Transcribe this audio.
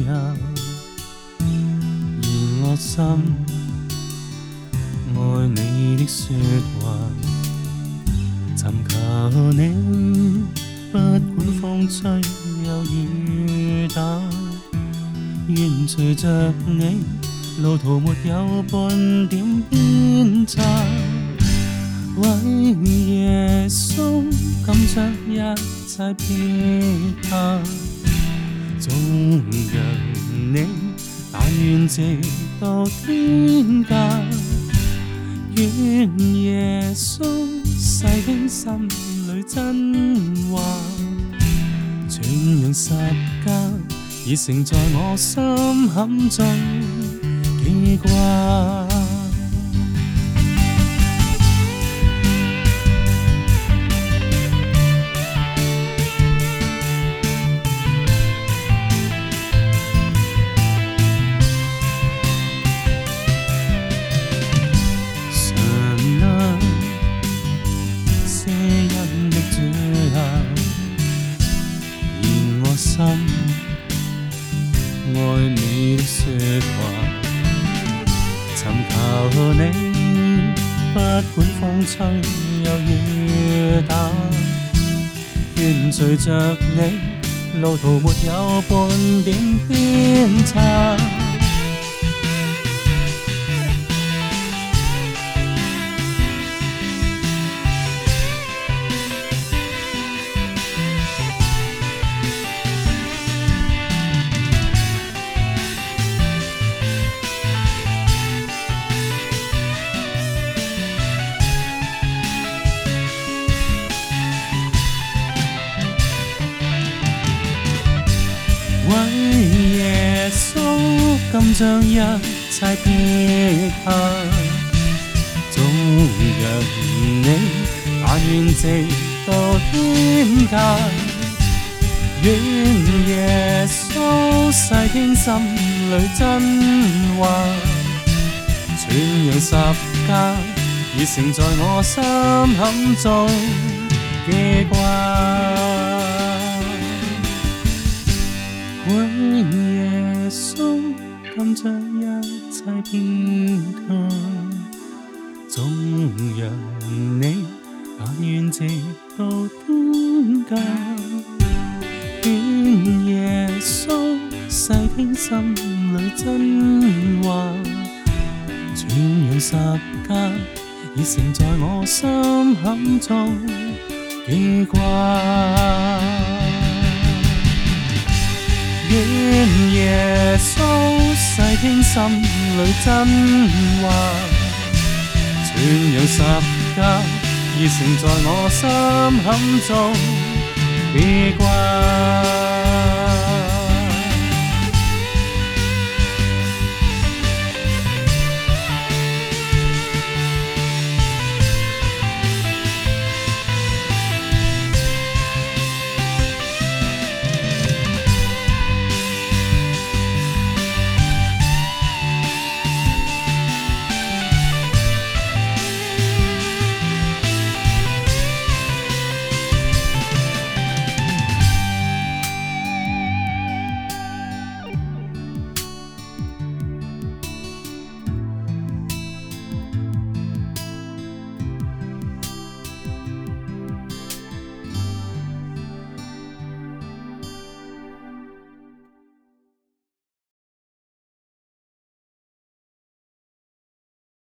日，而我心爱你的说话，寻求你，不管风吹又雨打，愿随着你，路途没有半点偏差。为耶稣感着一切变。直到天家，愿耶稣世听心里真话，全用实教，已成在我心坎中记挂。心爱你的说话，寻求你，不管风吹又雨打，愿随着你，路途没有半点偏差。為耶穌今將一切撇下。縱讓你但願直到天家，願耶穌細聽心裏真話，傳揚十架已成在我心坎中記掛。聽心裏真話，轉讓十家已成在我心坎中記掛。願耶穌細聽心裏真話，轉讓十家已成在我心坎中記掛。